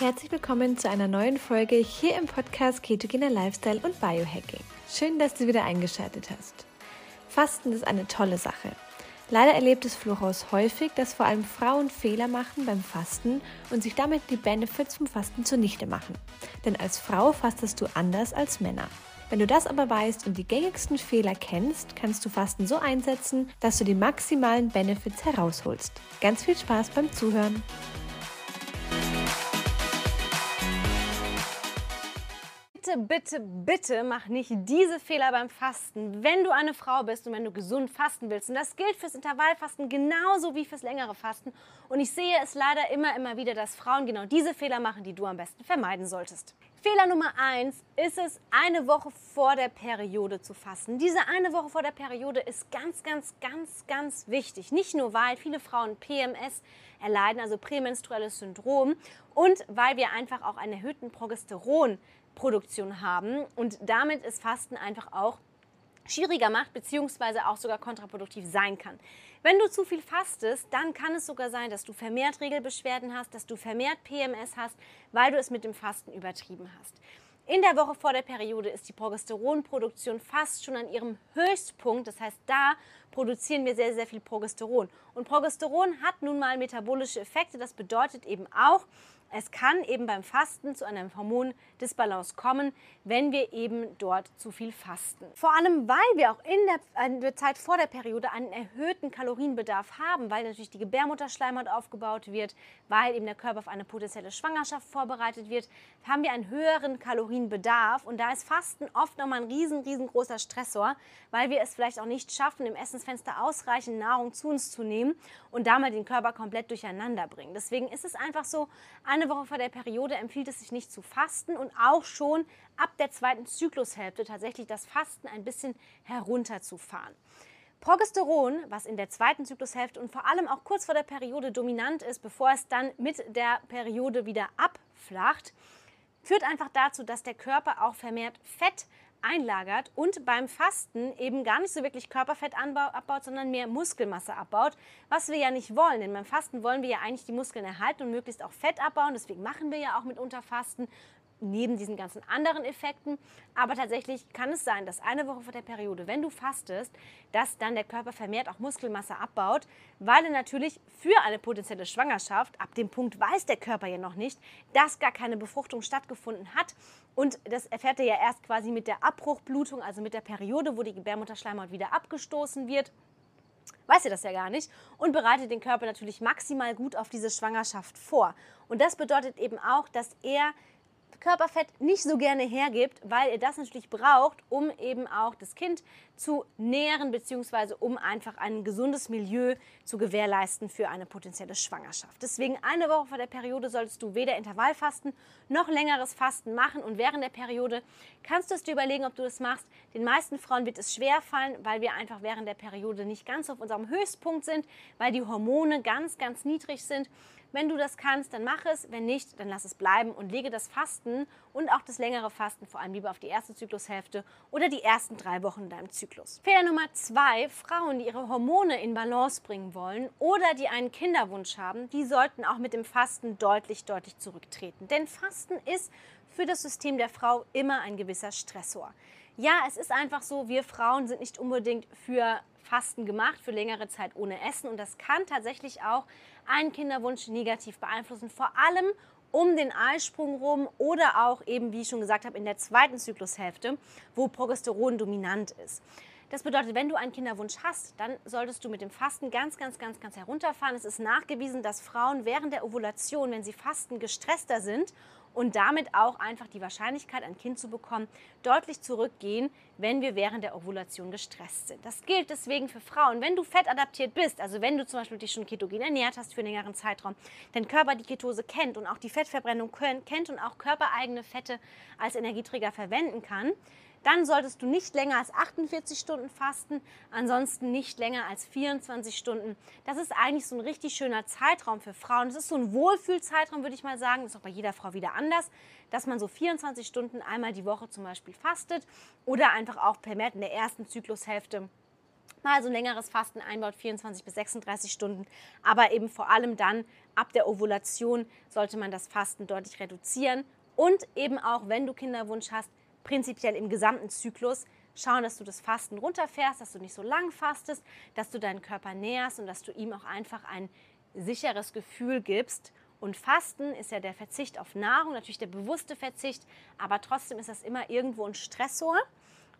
Herzlich willkommen zu einer neuen Folge hier im Podcast Ketogener Lifestyle und Biohacking. Schön, dass du wieder eingeschaltet hast. Fasten ist eine tolle Sache. Leider erlebt es Floraus häufig, dass vor allem Frauen Fehler machen beim Fasten und sich damit die Benefits vom Fasten zunichte machen. Denn als Frau fastest du anders als Männer. Wenn du das aber weißt und die gängigsten Fehler kennst, kannst du Fasten so einsetzen, dass du die maximalen Benefits herausholst. Ganz viel Spaß beim Zuhören! Bitte, bitte, bitte mach nicht diese Fehler beim Fasten, wenn du eine Frau bist und wenn du gesund fasten willst. Und das gilt fürs Intervallfasten genauso wie fürs längere Fasten. Und ich sehe es leider immer, immer wieder, dass Frauen genau diese Fehler machen, die du am besten vermeiden solltest. Fehler Nummer eins ist es, eine Woche vor der Periode zu fasten. Diese eine Woche vor der Periode ist ganz, ganz, ganz, ganz wichtig. Nicht nur, weil viele Frauen PMS erleiden, also prämenstruelles Syndrom, und weil wir einfach auch einen erhöhten Progesteron Produktion haben und damit ist Fasten einfach auch schwieriger macht, beziehungsweise auch sogar kontraproduktiv sein kann. Wenn du zu viel fastest, dann kann es sogar sein, dass du vermehrt Regelbeschwerden hast, dass du vermehrt PMS hast, weil du es mit dem Fasten übertrieben hast. In der Woche vor der Periode ist die Progesteronproduktion fast schon an ihrem Höchstpunkt. Das heißt, da produzieren wir sehr, sehr viel Progesteron. Und Progesteron hat nun mal metabolische Effekte. Das bedeutet eben auch, es kann eben beim Fasten zu einem Hormondisbalance kommen, wenn wir eben dort zu viel fasten. Vor allem, weil wir auch in der, Zeit vor der Periode einen erhöhten Kalorienbedarf haben, weil natürlich die Gebärmutterschleimhaut aufgebaut wird, weil eben der Körper auf eine potenzielle Schwangerschaft vorbereitet wird, haben wir einen höheren Kalorienbedarf und da ist Fasten oft nochmal ein riesen, riesengroßer Stressor, weil wir es vielleicht auch nicht schaffen, im Essensfenster ausreichend Nahrung zu uns zu nehmen und damit den Körper komplett durcheinander bringen. Deswegen ist es einfach so, eine Woche vor der Periode empfiehlt es sich nicht zu fasten und auch schon ab der zweiten Zyklushälfte tatsächlich das Fasten ein bisschen herunterzufahren. Progesteron, was in der zweiten Zyklushälfte und vor allem auch kurz vor der Periode dominant ist, bevor es dann mit der Periode wieder abflacht, führt einfach dazu, dass der Körper auch vermehrt Fett einlagert und beim Fasten eben gar nicht so wirklich Körperfett abbaut, sondern mehr Muskelmasse abbaut, was wir ja nicht wollen. Denn beim Fasten wollen wir ja eigentlich die Muskeln erhalten und möglichst auch Fett abbauen. Deswegen machen wir ja auch mitunter Fasten neben diesen ganzen anderen Effekten. Aber tatsächlich kann es sein, dass eine Woche vor der Periode, wenn du fastest, dass dann der Körper vermehrt auch Muskelmasse abbaut, weil er natürlich für eine potenzielle Schwangerschaft, ab dem Punkt weiß der Körper ja noch nicht, dass gar keine Befruchtung stattgefunden hat. Und das erfährt er ja erst quasi mit der Abbruchblutung, also mit der Periode, wo die Gebärmutterschleimhaut wieder abgestoßen wird weiß er das ja gar nicht und bereitet den Körper natürlich maximal gut auf diese Schwangerschaft vor. Und das bedeutet eben auch, dass er Körperfett nicht so gerne hergibt, weil ihr das natürlich braucht, um eben auch das Kind zu nähren, beziehungsweise um einfach ein gesundes Milieu zu gewährleisten für eine potenzielle Schwangerschaft. Deswegen eine Woche vor der Periode solltest du weder Intervallfasten noch längeres Fasten machen und während der Periode kannst du es dir überlegen, ob du das machst. Den meisten Frauen wird es schwer fallen, weil wir einfach während der Periode nicht ganz auf unserem Höchstpunkt sind, weil die Hormone ganz, ganz niedrig sind. Wenn du das kannst, dann mach es. Wenn nicht, dann lass es bleiben und lege das Fasten und auch das längere Fasten vor allem lieber auf die erste Zyklushälfte oder die ersten drei Wochen in deinem Zyklus. Fehler Nummer zwei, Frauen, die ihre Hormone in Balance bringen wollen oder die einen Kinderwunsch haben, die sollten auch mit dem Fasten deutlich, deutlich zurücktreten. Denn Fasten ist für das System der Frau immer ein gewisser Stressor. Ja, es ist einfach so, wir Frauen sind nicht unbedingt für Fasten gemacht, für längere Zeit ohne Essen. Und das kann tatsächlich auch einen Kinderwunsch negativ beeinflussen. Vor allem um den Eisprung rum oder auch eben, wie ich schon gesagt habe, in der zweiten Zyklushälfte, wo Progesteron dominant ist. Das bedeutet, wenn du einen Kinderwunsch hast, dann solltest du mit dem Fasten ganz, ganz, ganz, ganz herunterfahren. Es ist nachgewiesen, dass Frauen während der Ovulation, wenn sie fasten, gestresster sind und damit auch einfach die Wahrscheinlichkeit, ein Kind zu bekommen, deutlich zurückgehen, wenn wir während der Ovulation gestresst sind. Das gilt deswegen für Frauen. Wenn du fettadaptiert bist, also wenn du zum Beispiel dich schon ketogen ernährt hast für einen längeren Zeitraum, dein Körper die Ketose kennt und auch die Fettverbrennung kennt und auch körpereigene Fette als Energieträger verwenden kann, dann solltest du nicht länger als 48 Stunden fasten, ansonsten nicht länger als 24 Stunden. Das ist eigentlich so ein richtig schöner Zeitraum für Frauen. Das ist so ein Wohlfühlzeitraum, würde ich mal sagen. Das ist auch bei jeder Frau wieder anders, dass man so 24 Stunden einmal die Woche zum Beispiel fastet oder einfach auch vermehrt in der ersten Zyklushälfte mal so ein längeres Fasten einbaut, 24 bis 36 Stunden. Aber eben vor allem dann ab der Ovulation sollte man das Fasten deutlich reduzieren. Und eben auch, wenn du Kinderwunsch hast, prinzipiell im gesamten Zyklus schauen, dass du das Fasten runterfährst, dass du nicht so lang fastest, dass du deinen Körper näherst und dass du ihm auch einfach ein sicheres Gefühl gibst. Und Fasten ist ja der Verzicht auf Nahrung, natürlich der bewusste Verzicht, aber trotzdem ist das immer irgendwo ein Stressor.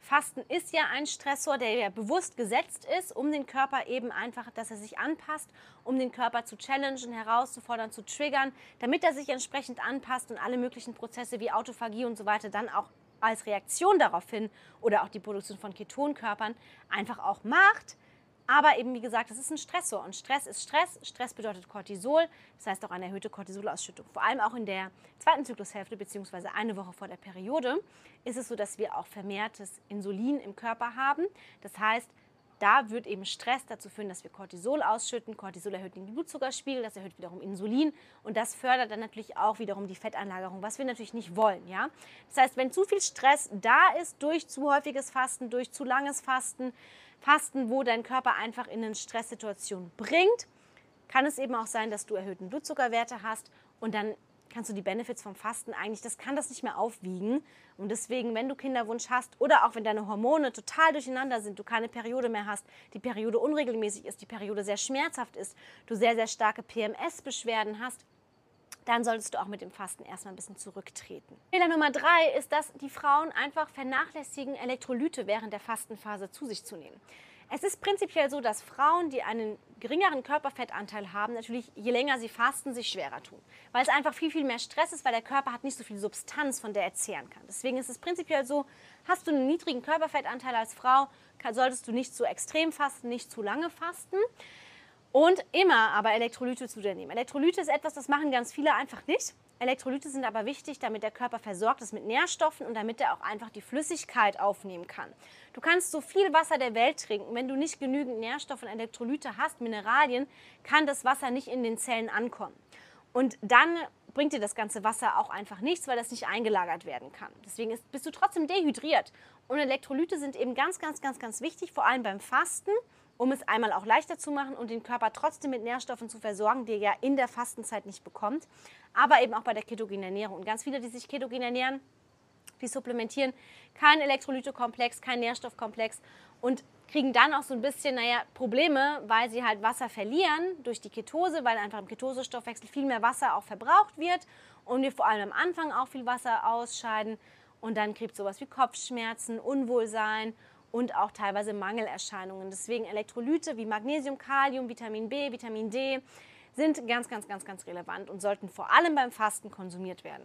Fasten ist ja ein Stressor, der ja bewusst gesetzt ist, um den Körper eben einfach, dass er sich anpasst, um den Körper zu challengen, herauszufordern, zu triggern, damit er sich entsprechend anpasst und alle möglichen Prozesse wie Autophagie und so weiter dann auch als Reaktion darauf hin oder auch die Produktion von Ketonkörpern einfach auch macht. Aber eben, wie gesagt, das ist ein Stressor und Stress ist Stress. Stress bedeutet Cortisol, das heißt auch eine erhöhte Cortisolausschüttung. Vor allem auch in der zweiten Zyklushälfte bzw. eine Woche vor der Periode ist es so, dass wir auch vermehrtes Insulin im Körper haben. Das heißt, da wird eben Stress dazu führen, dass wir Cortisol ausschütten. Cortisol erhöht den Blutzuckerspiegel, das erhöht wiederum Insulin und das fördert dann natürlich auch wiederum die Fetteinlagerung, was wir natürlich nicht wollen. Ja? Das heißt, wenn zu viel Stress da ist durch zu häufiges Fasten, durch zu langes Fasten, Fasten, wo dein Körper einfach in eine Stresssituation bringt, kann es eben auch sein, dass du erhöhten Blutzuckerwerte hast und dann kannst du die Benefits vom Fasten eigentlich, das kann das nicht mehr aufwiegen. Und deswegen, wenn du Kinderwunsch hast oder auch wenn deine Hormone total durcheinander sind, du keine Periode mehr hast, die Periode unregelmäßig ist, die Periode sehr schmerzhaft ist, du sehr, sehr starke PMS-Beschwerden hast, dann solltest du auch mit dem Fasten erstmal ein bisschen zurücktreten. Fehler Nummer drei ist, dass die Frauen einfach vernachlässigen, Elektrolyte während der Fastenphase zu sich zu nehmen. Es ist prinzipiell so, dass Frauen, die einen geringeren Körperfettanteil haben, natürlich je länger sie fasten, sich schwerer tun. Weil es einfach viel, viel mehr Stress ist, weil der Körper hat nicht so viel Substanz, von der er zehren kann. Deswegen ist es prinzipiell so, hast du einen niedrigen Körperfettanteil als Frau, solltest du nicht zu extrem fasten, nicht zu lange fasten. Und immer aber Elektrolyte zu dir nehmen. Elektrolyte ist etwas, das machen ganz viele einfach nicht. Elektrolyte sind aber wichtig, damit der Körper versorgt ist mit Nährstoffen und damit er auch einfach die Flüssigkeit aufnehmen kann. Du kannst so viel Wasser der Welt trinken. Wenn du nicht genügend Nährstoffe und Elektrolyte hast, Mineralien, kann das Wasser nicht in den Zellen ankommen. Und dann bringt dir das ganze Wasser auch einfach nichts, weil das nicht eingelagert werden kann. Deswegen ist, bist du trotzdem dehydriert. Und Elektrolyte sind eben ganz, ganz, ganz, ganz wichtig, vor allem beim Fasten um es einmal auch leichter zu machen und den Körper trotzdem mit Nährstoffen zu versorgen, die er ja in der Fastenzeit nicht bekommt, aber eben auch bei der ketogenen Ernährung. Und ganz viele, die sich ketogen ernähren, die supplementieren kein Elektrolytekomplex, kein Nährstoffkomplex und kriegen dann auch so ein bisschen, naja, Probleme, weil sie halt Wasser verlieren durch die Ketose, weil einfach im Ketosestoffwechsel viel mehr Wasser auch verbraucht wird und wir vor allem am Anfang auch viel Wasser ausscheiden und dann kriegt sowas wie Kopfschmerzen, Unwohlsein und auch teilweise Mangelerscheinungen. Deswegen Elektrolyte wie Magnesium, Kalium, Vitamin B, Vitamin D sind ganz, ganz, ganz, ganz relevant und sollten vor allem beim Fasten konsumiert werden.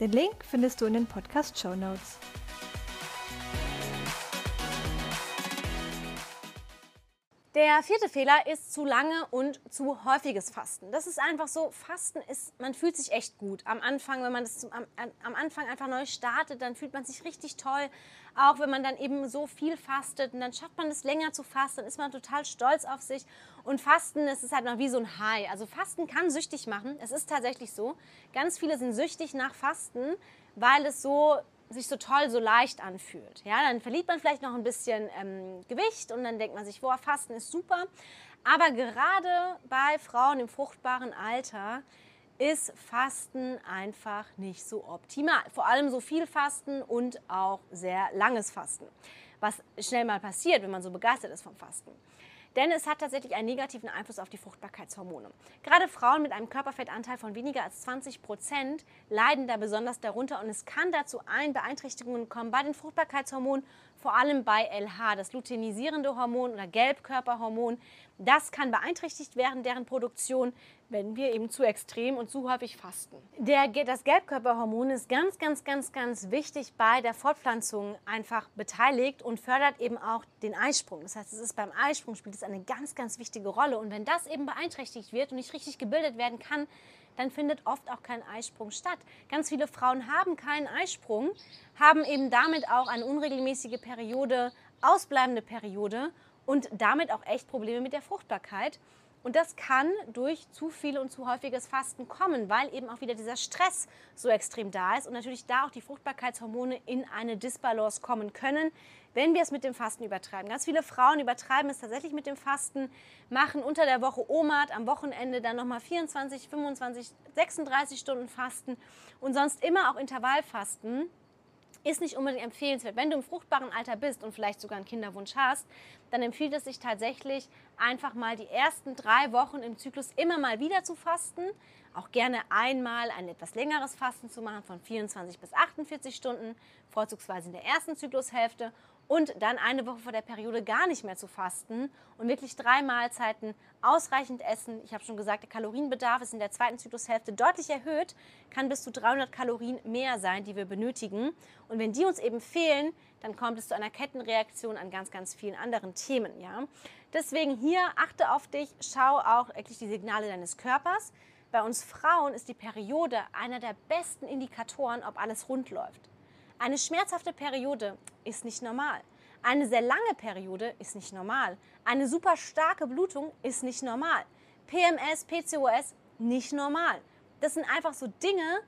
Den Link findest du in den Podcast Show Notes. Der vierte Fehler ist zu lange und zu häufiges Fasten. Das ist einfach so, Fasten ist, man fühlt sich echt gut. Am Anfang, wenn man das zum, am, am Anfang einfach neu startet, dann fühlt man sich richtig toll. Auch wenn man dann eben so viel fastet und dann schafft man es länger zu fasten, dann ist man total stolz auf sich. Und Fasten, es ist halt noch wie so ein High. Also Fasten kann süchtig machen. Es ist tatsächlich so. Ganz viele sind süchtig nach Fasten, weil es so sich so toll, so leicht anfühlt. Ja, dann verliert man vielleicht noch ein bisschen ähm, Gewicht und dann denkt man sich, boah, Fasten ist super. Aber gerade bei Frauen im fruchtbaren Alter ist Fasten einfach nicht so optimal. Vor allem so viel Fasten und auch sehr langes Fasten. Was schnell mal passiert, wenn man so begeistert ist vom Fasten denn es hat tatsächlich einen negativen Einfluss auf die Fruchtbarkeitshormone. Gerade Frauen mit einem Körperfettanteil von weniger als 20 Prozent leiden da besonders darunter und es kann dazu ein Beeinträchtigungen kommen bei den Fruchtbarkeitshormonen, vor allem bei LH, das luteinisierende Hormon oder Gelbkörperhormon. Das kann beeinträchtigt werden, deren Produktion, wenn wir eben zu extrem und zu häufig fasten. Der, das Gelbkörperhormon ist ganz, ganz, ganz, ganz wichtig bei der Fortpflanzung einfach beteiligt und fördert eben auch den Eisprung. Das heißt, es ist beim Eisprung spielt es eine ganz, ganz wichtige Rolle. Und wenn das eben beeinträchtigt wird und nicht richtig gebildet werden kann, dann findet oft auch kein Eisprung statt. Ganz viele Frauen haben keinen Eisprung, haben eben damit auch eine unregelmäßige Periode, ausbleibende Periode und damit auch echt Probleme mit der Fruchtbarkeit. Und das kann durch zu viel und zu häufiges Fasten kommen, weil eben auch wieder dieser Stress so extrem da ist und natürlich da auch die Fruchtbarkeitshormone in eine Disbalance kommen können, wenn wir es mit dem Fasten übertreiben. Ganz viele Frauen übertreiben es tatsächlich mit dem Fasten, machen unter der Woche OMAD, am Wochenende dann nochmal 24, 25, 36 Stunden Fasten und sonst immer auch Intervallfasten ist nicht unbedingt empfehlenswert. Wenn du im fruchtbaren Alter bist und vielleicht sogar einen Kinderwunsch hast, dann empfiehlt es sich tatsächlich einfach mal die ersten drei Wochen im Zyklus immer mal wieder zu fasten. Auch gerne einmal ein etwas längeres Fasten zu machen von 24 bis 48 Stunden, vorzugsweise in der ersten Zyklushälfte und dann eine Woche vor der Periode gar nicht mehr zu fasten und wirklich drei Mahlzeiten ausreichend essen. Ich habe schon gesagt, der Kalorienbedarf ist in der zweiten Zyklushälfte deutlich erhöht, kann bis zu 300 Kalorien mehr sein, die wir benötigen. Und wenn die uns eben fehlen, dann kommt es zu einer Kettenreaktion an ganz, ganz vielen anderen Themen. Ja? Deswegen hier achte auf dich, schau auch wirklich die Signale deines Körpers. Bei uns Frauen ist die Periode einer der besten Indikatoren, ob alles rund läuft. Eine schmerzhafte Periode ist nicht normal. Eine sehr lange Periode ist nicht normal. Eine super starke Blutung ist nicht normal. PMS, PCOS nicht normal. Das sind einfach so Dinge,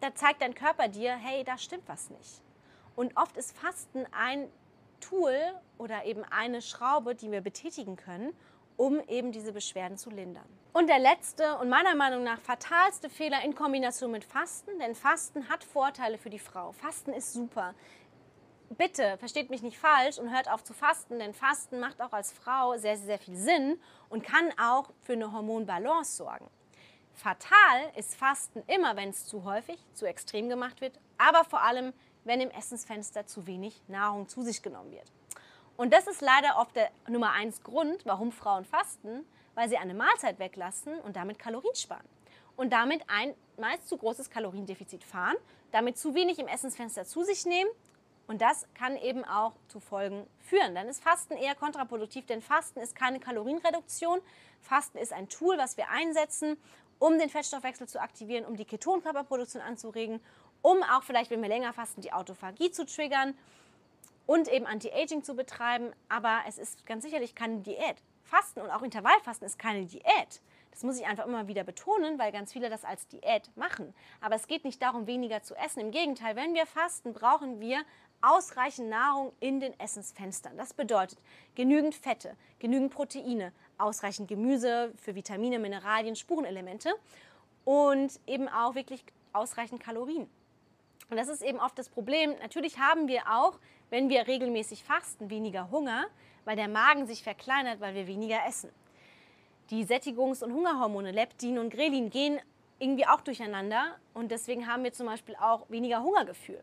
da zeigt dein Körper dir, hey, da stimmt was nicht. Und oft ist Fasten ein Tool oder eben eine Schraube, die wir betätigen können, um eben diese Beschwerden zu lindern. Und der letzte und meiner Meinung nach fatalste Fehler in Kombination mit Fasten, denn Fasten hat Vorteile für die Frau. Fasten ist super. Bitte versteht mich nicht falsch und hört auf zu fasten, denn Fasten macht auch als Frau sehr, sehr, sehr viel Sinn und kann auch für eine Hormonbalance sorgen. Fatal ist Fasten immer, wenn es zu häufig, zu extrem gemacht wird, aber vor allem, wenn im Essensfenster zu wenig Nahrung zu sich genommen wird. Und das ist leider oft der Nummer eins Grund, warum Frauen fasten, weil sie eine Mahlzeit weglassen und damit Kalorien sparen. Und damit ein meist zu großes Kaloriendefizit fahren, damit zu wenig im Essensfenster zu sich nehmen. Und das kann eben auch zu Folgen führen. Dann ist Fasten eher kontraproduktiv, denn Fasten ist keine Kalorienreduktion. Fasten ist ein Tool, was wir einsetzen, um den Fettstoffwechsel zu aktivieren, um die Ketonkörperproduktion anzuregen, um auch vielleicht, wenn wir länger fasten, die Autophagie zu triggern und eben Anti-Aging zu betreiben. Aber es ist ganz sicherlich keine Diät. Fasten und auch Intervallfasten ist keine Diät. Das muss ich einfach immer wieder betonen, weil ganz viele das als Diät machen. Aber es geht nicht darum, weniger zu essen. Im Gegenteil, wenn wir fasten, brauchen wir ausreichend Nahrung in den Essensfenstern. Das bedeutet genügend Fette, genügend Proteine, ausreichend Gemüse für Vitamine, Mineralien, Spurenelemente und eben auch wirklich ausreichend Kalorien. Und das ist eben oft das Problem. Natürlich haben wir auch, wenn wir regelmäßig fasten, weniger Hunger, weil der Magen sich verkleinert, weil wir weniger essen. Die Sättigungs- und Hungerhormone Leptin und Grelin gehen irgendwie auch durcheinander und deswegen haben wir zum Beispiel auch weniger Hungergefühl.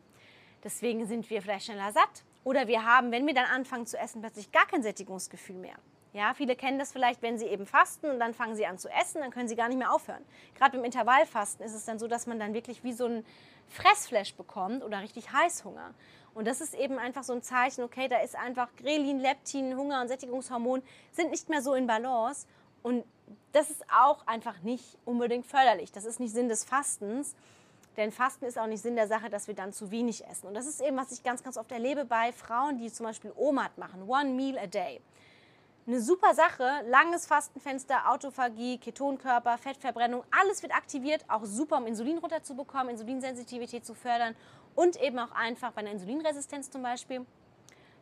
Deswegen sind wir vielleicht schneller satt oder wir haben, wenn wir dann anfangen zu essen, plötzlich gar kein Sättigungsgefühl mehr. Ja, viele kennen das vielleicht, wenn sie eben fasten und dann fangen sie an zu essen, dann können sie gar nicht mehr aufhören. Gerade beim Intervallfasten ist es dann so, dass man dann wirklich wie so ein Fressflash bekommt oder richtig Heißhunger. Und das ist eben einfach so ein Zeichen, okay, da ist einfach Grelin, Leptin, Hunger und Sättigungshormon sind nicht mehr so in Balance. Und das ist auch einfach nicht unbedingt förderlich. Das ist nicht Sinn des Fastens. Denn Fasten ist auch nicht Sinn der Sache, dass wir dann zu wenig essen. Und das ist eben, was ich ganz, ganz oft erlebe bei Frauen, die zum Beispiel OMAD machen, One Meal a Day eine super Sache. Langes Fastenfenster, Autophagie, Ketonkörper, Fettverbrennung, alles wird aktiviert. Auch super, um Insulin runterzubekommen, Insulinsensitivität zu fördern und eben auch einfach bei einer Insulinresistenz zum Beispiel.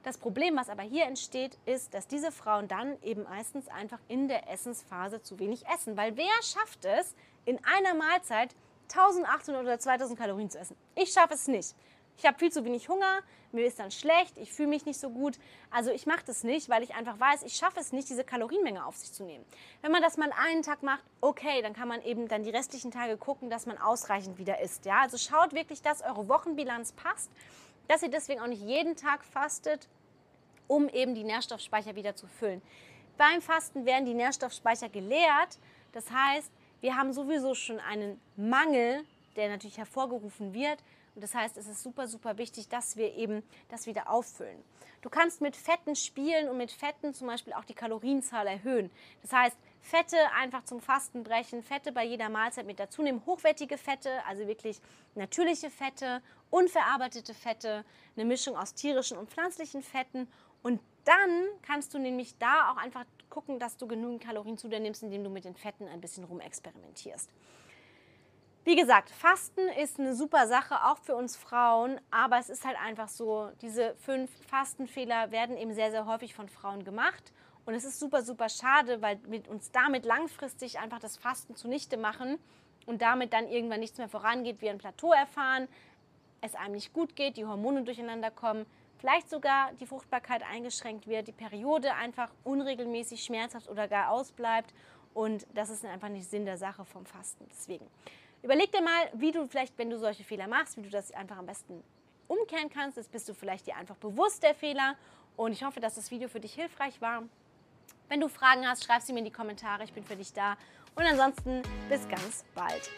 Das Problem, was aber hier entsteht, ist, dass diese Frauen dann eben meistens einfach in der Essensphase zu wenig essen. Weil wer schafft es, in einer Mahlzeit 1800 oder 2000 Kalorien zu essen? Ich schaffe es nicht. Ich habe viel zu wenig Hunger, mir ist dann schlecht, ich fühle mich nicht so gut. Also ich mache das nicht, weil ich einfach weiß, ich schaffe es nicht, diese Kalorienmenge auf sich zu nehmen. Wenn man das mal einen Tag macht, okay, dann kann man eben dann die restlichen Tage gucken, dass man ausreichend wieder isst. Ja? Also schaut wirklich, dass eure Wochenbilanz passt, dass ihr deswegen auch nicht jeden Tag fastet, um eben die Nährstoffspeicher wieder zu füllen. Beim Fasten werden die Nährstoffspeicher geleert. Das heißt, wir haben sowieso schon einen Mangel, der natürlich hervorgerufen wird. Und das heißt, es ist super, super wichtig, dass wir eben das wieder auffüllen. Du kannst mit Fetten spielen und mit Fetten zum Beispiel auch die Kalorienzahl erhöhen. Das heißt, Fette einfach zum Fasten brechen, Fette bei jeder Mahlzeit mit dazu nehmen, hochwertige Fette, also wirklich natürliche Fette, unverarbeitete Fette, eine Mischung aus tierischen und pflanzlichen Fetten und dann kannst du nämlich da auch einfach gucken, dass du genügend Kalorien zu dir nimmst, indem du mit den Fetten ein bisschen rumexperimentierst. Wie gesagt, Fasten ist eine super Sache, auch für uns Frauen, aber es ist halt einfach so, diese fünf Fastenfehler werden eben sehr, sehr häufig von Frauen gemacht. Und es ist super, super schade, weil wir uns damit langfristig einfach das Fasten zunichte machen und damit dann irgendwann nichts mehr vorangeht, wir ein Plateau erfahren, es einem nicht gut geht, die Hormone durcheinander kommen, vielleicht sogar die Fruchtbarkeit eingeschränkt wird, die Periode einfach unregelmäßig schmerzhaft oder gar ausbleibt. Und das ist einfach nicht Sinn der Sache vom Fasten. Deswegen Überleg dir mal, wie du vielleicht, wenn du solche Fehler machst, wie du das einfach am besten umkehren kannst. Jetzt bist du vielleicht dir einfach bewusst der Fehler. Und ich hoffe, dass das Video für dich hilfreich war. Wenn du Fragen hast, schreib sie mir in die Kommentare. Ich bin für dich da. Und ansonsten bis ganz bald.